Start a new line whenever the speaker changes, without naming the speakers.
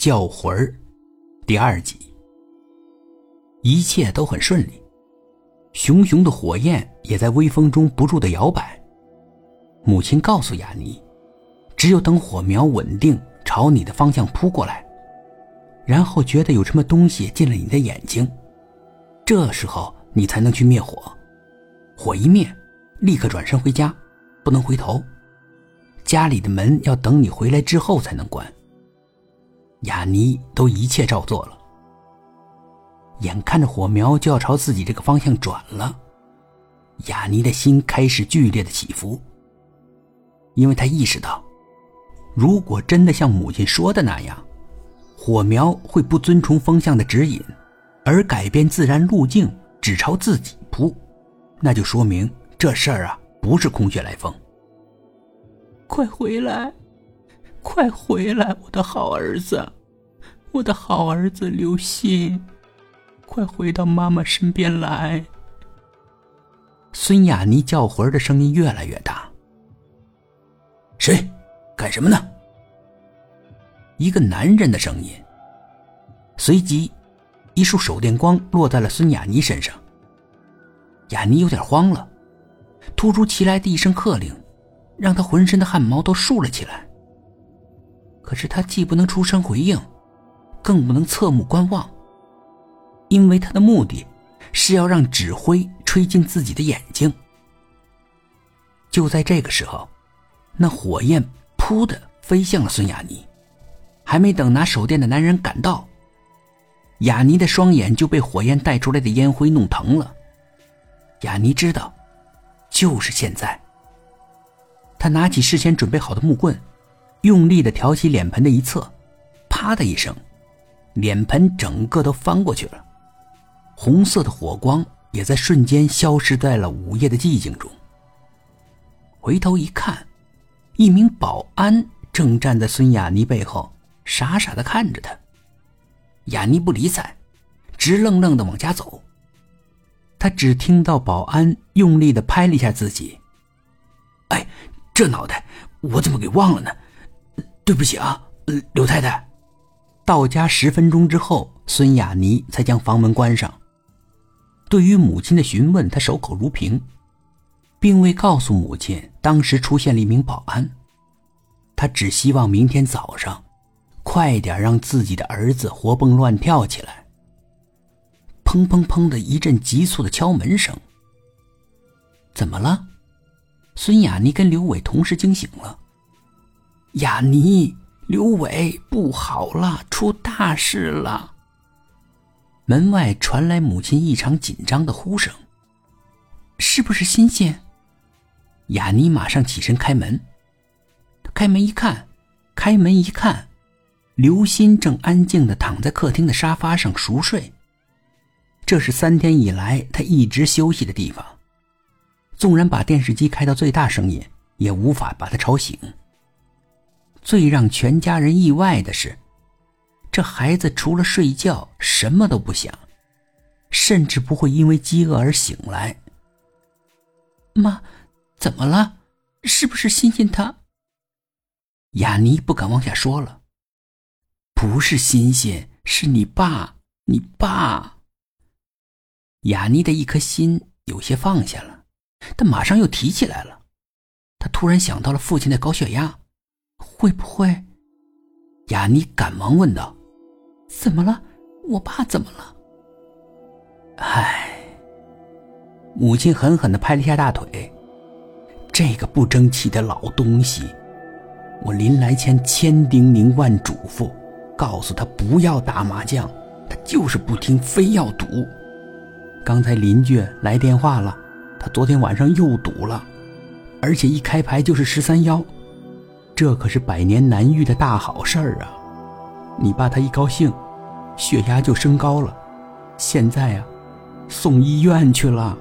叫魂儿第二集。一切都很顺利，熊熊的火焰也在微风中不住的摇摆。母亲告诉雅尼，只有等火苗稳定朝你的方向扑过来，然后觉得有什么东西进了你的眼睛，这时候你才能去灭火。火一灭，立刻转身回家，不能回头。家里的门要等你回来之后才能关。雅尼都一切照做了。眼看着火苗就要朝自己这个方向转了，雅尼的心开始剧烈的起伏。因为他意识到，如果真的像母亲说的那样，火苗会不遵从风向的指引，而改变自然路径，只朝自己扑，那就说明这事儿啊不是空穴来风。
快回来，快回来，我的好儿子，我的好儿子刘鑫，快回到妈妈身边来。
孙雅妮叫魂的声音越来越大。
谁？干什么呢？
一个男人的声音。随即，一束手电光落在了孙雅妮身上。雅妮有点慌了，突如其来的一声喝令，让她浑身的汗毛都竖了起来。可是他既不能出声回应，更不能侧目观望，因为他的目的是要让指挥吹进自己的眼睛。就在这个时候。那火焰“噗”的飞向了孙雅妮，还没等拿手电的男人赶到，雅妮的双眼就被火焰带出来的烟灰弄疼了。雅妮知道，就是现在。他拿起事先准备好的木棍，用力的挑起脸盆的一侧，啪的一声，脸盆整个都翻过去了，红色的火光也在瞬间消失在了午夜的寂静中。回头一看。一名保安正站在孙雅妮背后，傻傻的看着她。雅妮不理睬，直愣愣的往家走。她只听到保安用力的拍了一下自己。
哎，这脑袋我怎么给忘了呢？对不起啊，刘太太。
到家十分钟之后，孙雅妮才将房门关上。对于母亲的询问，她守口如瓶。并未告诉母亲，当时出现了一名保安。他只希望明天早上，快点让自己的儿子活蹦乱跳起来。砰砰砰的一阵急促的敲门声。怎么了？孙雅妮跟刘伟同时惊醒了。
雅妮，刘伟，不好了，出大事了！
门外传来母亲异常紧张的呼声。
是不是新鲜？
雅尼马上起身开门，开门一看，开门一看，刘鑫正安静的躺在客厅的沙发上熟睡。这是三天以来他一直休息的地方，纵然把电视机开到最大声音，也无法把他吵醒。最让全家人意外的是，这孩子除了睡觉什么都不想，甚至不会因为饥饿而醒来。
妈。怎么了？是不是欣欣他？
雅妮不敢往下说了。
不是欣欣，是你爸，你爸。
雅妮的一颗心有些放下了，但马上又提起来了。她突然想到了父亲的高血压，会不会？雅妮赶忙问道：“
怎么了？我爸怎么了？”
唉，母亲狠狠的拍了一下大腿。这个不争气的老东西，我临来前千叮咛万嘱咐，告诉他不要打麻将，他就是不听，非要赌。刚才邻居来电话了，他昨天晚上又赌了，而且一开牌就是十三幺，这可是百年难遇的大好事儿啊！你爸他一高兴，血压就升高了，现在啊，送医院去了。